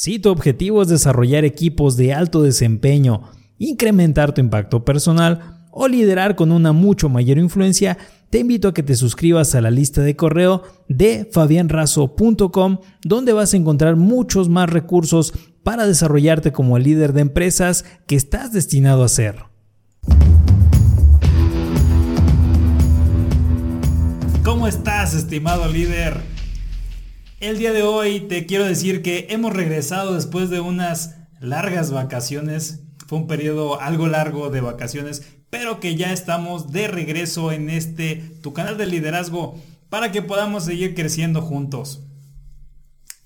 Si tu objetivo es desarrollar equipos de alto desempeño, incrementar tu impacto personal o liderar con una mucho mayor influencia, te invito a que te suscribas a la lista de correo de fabianrazo.com donde vas a encontrar muchos más recursos para desarrollarte como el líder de empresas que estás destinado a ser. ¿Cómo estás, estimado líder? El día de hoy te quiero decir que hemos regresado después de unas largas vacaciones. Fue un periodo algo largo de vacaciones, pero que ya estamos de regreso en este tu canal de liderazgo para que podamos seguir creciendo juntos.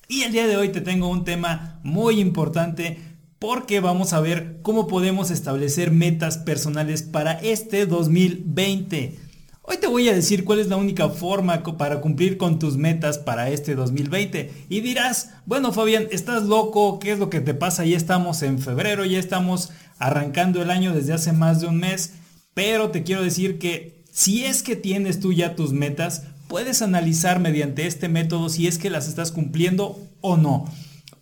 Y el día de hoy te tengo un tema muy importante porque vamos a ver cómo podemos establecer metas personales para este 2020. Hoy te voy a decir cuál es la única forma para cumplir con tus metas para este 2020. Y dirás, bueno Fabián, ¿estás loco? ¿Qué es lo que te pasa? Ya estamos en febrero, ya estamos arrancando el año desde hace más de un mes. Pero te quiero decir que si es que tienes tú ya tus metas, puedes analizar mediante este método si es que las estás cumpliendo o no.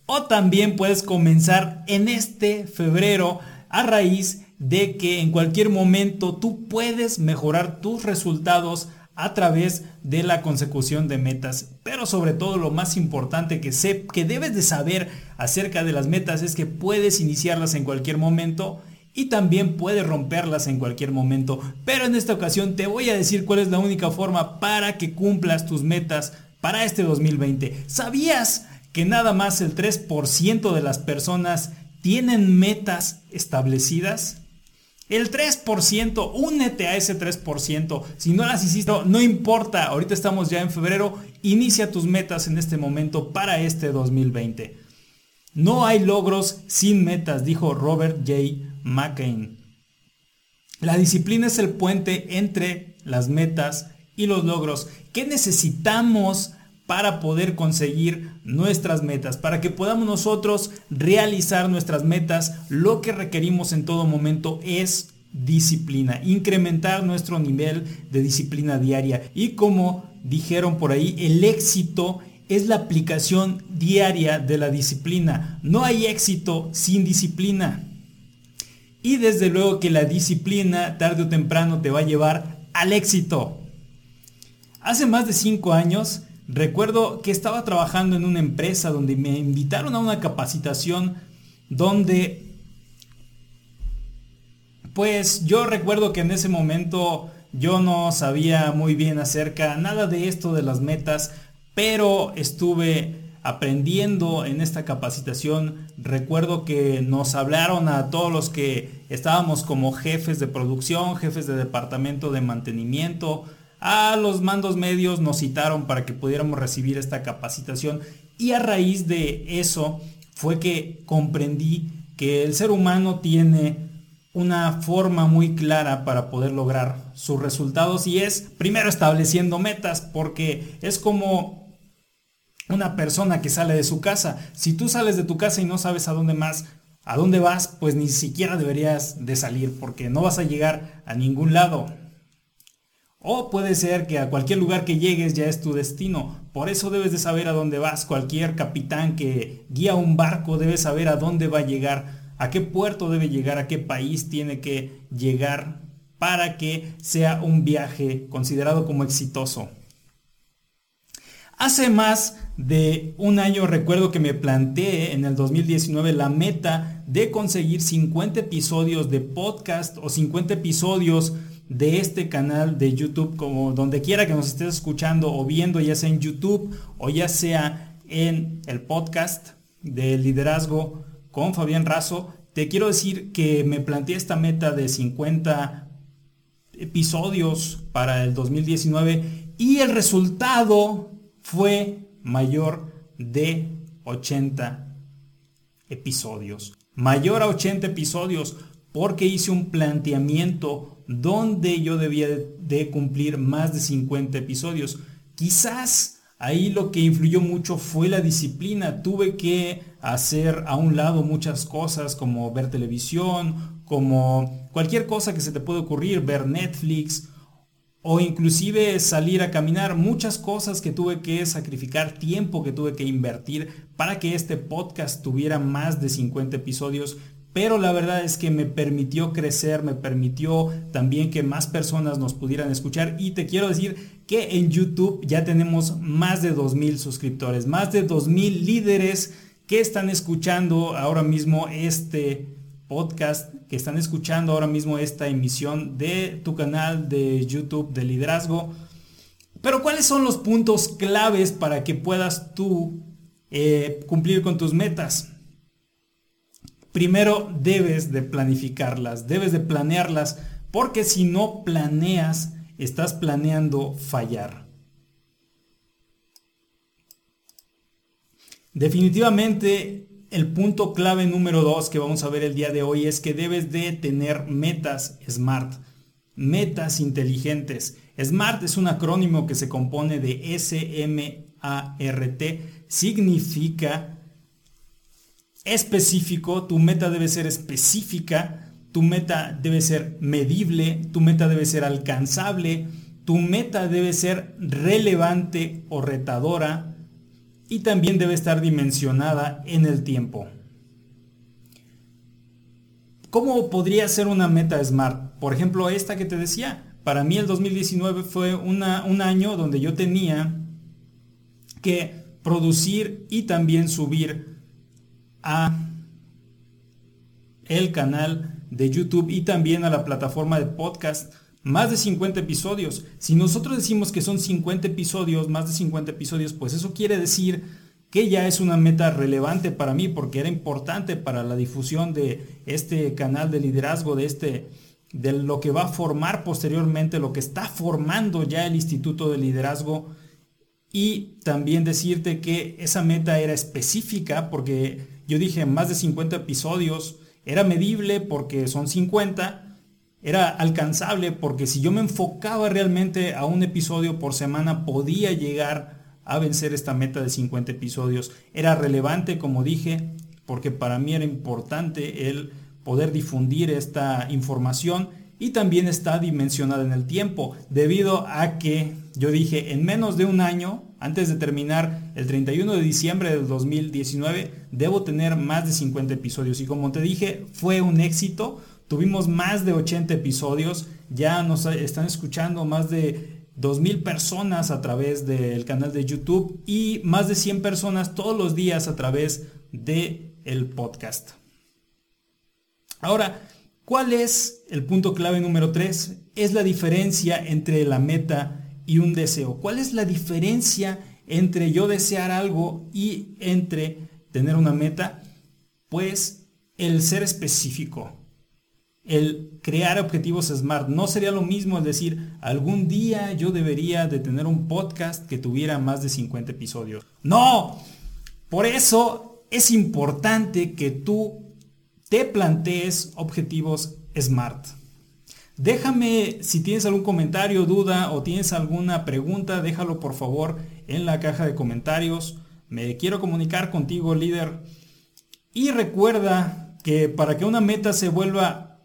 O también puedes comenzar en este febrero a raíz de que en cualquier momento tú puedes mejorar tus resultados a través de la consecución de metas. Pero sobre todo lo más importante que, sé, que debes de saber acerca de las metas es que puedes iniciarlas en cualquier momento y también puedes romperlas en cualquier momento. Pero en esta ocasión te voy a decir cuál es la única forma para que cumplas tus metas para este 2020. ¿Sabías que nada más el 3% de las personas tienen metas establecidas? El 3%, únete a ese 3%. Si no las hiciste, no importa. Ahorita estamos ya en febrero. Inicia tus metas en este momento para este 2020. No hay logros sin metas, dijo Robert J. McCain. La disciplina es el puente entre las metas y los logros. ¿Qué necesitamos para poder conseguir nuestras metas, para que podamos nosotros realizar nuestras metas, lo que requerimos en todo momento es disciplina, incrementar nuestro nivel de disciplina diaria. Y como dijeron por ahí, el éxito es la aplicación diaria de la disciplina. No hay éxito sin disciplina. Y desde luego que la disciplina tarde o temprano te va a llevar al éxito. Hace más de cinco años Recuerdo que estaba trabajando en una empresa donde me invitaron a una capacitación donde pues yo recuerdo que en ese momento yo no sabía muy bien acerca nada de esto de las metas, pero estuve aprendiendo en esta capacitación. Recuerdo que nos hablaron a todos los que estábamos como jefes de producción, jefes de departamento de mantenimiento, a los mandos medios nos citaron para que pudiéramos recibir esta capacitación y a raíz de eso fue que comprendí que el ser humano tiene una forma muy clara para poder lograr sus resultados y es primero estableciendo metas porque es como una persona que sale de su casa. Si tú sales de tu casa y no sabes a dónde más, a dónde vas, pues ni siquiera deberías de salir porque no vas a llegar a ningún lado. O puede ser que a cualquier lugar que llegues ya es tu destino. Por eso debes de saber a dónde vas. Cualquier capitán que guía un barco debe saber a dónde va a llegar, a qué puerto debe llegar, a qué país tiene que llegar para que sea un viaje considerado como exitoso. Hace más de un año recuerdo que me planteé en el 2019 la meta de conseguir 50 episodios de podcast o 50 episodios de este canal de YouTube, como donde quiera que nos estés escuchando o viendo, ya sea en YouTube o ya sea en el podcast de liderazgo con Fabián Razo, te quiero decir que me planteé esta meta de 50 episodios para el 2019 y el resultado fue mayor de 80 episodios. Mayor a 80 episodios porque hice un planteamiento donde yo debía de cumplir más de 50 episodios. Quizás ahí lo que influyó mucho fue la disciplina. Tuve que hacer a un lado muchas cosas como ver televisión, como cualquier cosa que se te puede ocurrir, ver Netflix o inclusive salir a caminar. Muchas cosas que tuve que sacrificar, tiempo que tuve que invertir para que este podcast tuviera más de 50 episodios pero la verdad es que me permitió crecer, me permitió también que más personas nos pudieran escuchar y te quiero decir que en YouTube ya tenemos más de 2.000 suscriptores, más de 2.000 líderes que están escuchando ahora mismo este podcast, que están escuchando ahora mismo esta emisión de tu canal de YouTube de liderazgo. Pero ¿cuáles son los puntos claves para que puedas tú eh, cumplir con tus metas? primero debes de planificarlas, debes de planearlas, porque si no planeas, estás planeando fallar. Definitivamente el punto clave número dos que vamos a ver el día de hoy es que debes de tener metas SMART, metas inteligentes. SMART es un acrónimo que se compone de S-M-A-R-T, significa específico, tu meta debe ser específica, tu meta debe ser medible, tu meta debe ser alcanzable, tu meta debe ser relevante o retadora y también debe estar dimensionada en el tiempo. ¿Cómo podría ser una meta SMART? Por ejemplo, esta que te decía. Para mí el 2019 fue un año donde yo tenía que producir y también subir a el canal de YouTube y también a la plataforma de podcast más de 50 episodios. Si nosotros decimos que son 50 episodios, más de 50 episodios, pues eso quiere decir que ya es una meta relevante para mí porque era importante para la difusión de este canal de liderazgo, de este de lo que va a formar posteriormente, lo que está formando ya el Instituto de Liderazgo y también decirte que esa meta era específica porque yo dije más de 50 episodios, era medible porque son 50, era alcanzable porque si yo me enfocaba realmente a un episodio por semana podía llegar a vencer esta meta de 50 episodios. Era relevante, como dije, porque para mí era importante el poder difundir esta información y también está dimensionada en el tiempo, debido a que yo dije en menos de un año antes de terminar el 31 de diciembre del 2019, debo tener más de 50 episodios. Y como te dije, fue un éxito. Tuvimos más de 80 episodios. Ya nos están escuchando más de 2.000 personas a través del canal de YouTube y más de 100 personas todos los días a través del el podcast. Ahora, ¿cuál es el punto clave número 3? Es la diferencia entre la meta y un deseo. ¿Cuál es la diferencia entre yo desear algo y entre tener una meta? Pues el ser específico, el crear objetivos SMART. No sería lo mismo decir, algún día yo debería de tener un podcast que tuviera más de 50 episodios. No, por eso es importante que tú te plantees objetivos SMART. Déjame si tienes algún comentario, duda o tienes alguna pregunta, déjalo por favor en la caja de comentarios. Me quiero comunicar contigo, líder. Y recuerda que para que una meta se vuelva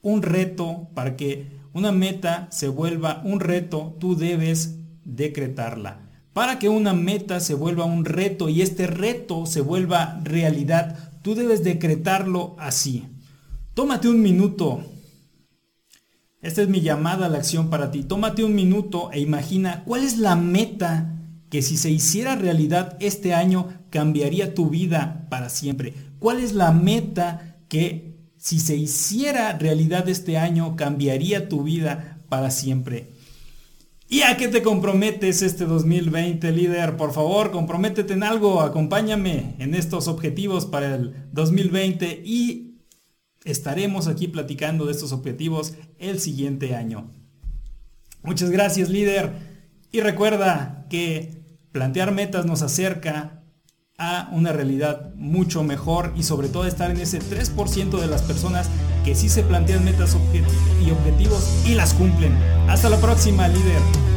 un reto, para que una meta se vuelva un reto, tú debes decretarla. Para que una meta se vuelva un reto y este reto se vuelva realidad, tú debes decretarlo así. Tómate un minuto esta es mi llamada a la acción para ti. Tómate un minuto e imagina cuál es la meta que si se hiciera realidad este año cambiaría tu vida para siempre. ¿Cuál es la meta que si se hiciera realidad este año cambiaría tu vida para siempre? ¿Y a qué te comprometes este 2020, líder? Por favor, comprométete en algo, acompáñame en estos objetivos para el 2020 y estaremos aquí platicando de estos objetivos el siguiente año. Muchas gracias líder y recuerda que plantear metas nos acerca a una realidad mucho mejor y sobre todo estar en ese 3% de las personas que sí se plantean metas y objetivos y las cumplen. Hasta la próxima líder.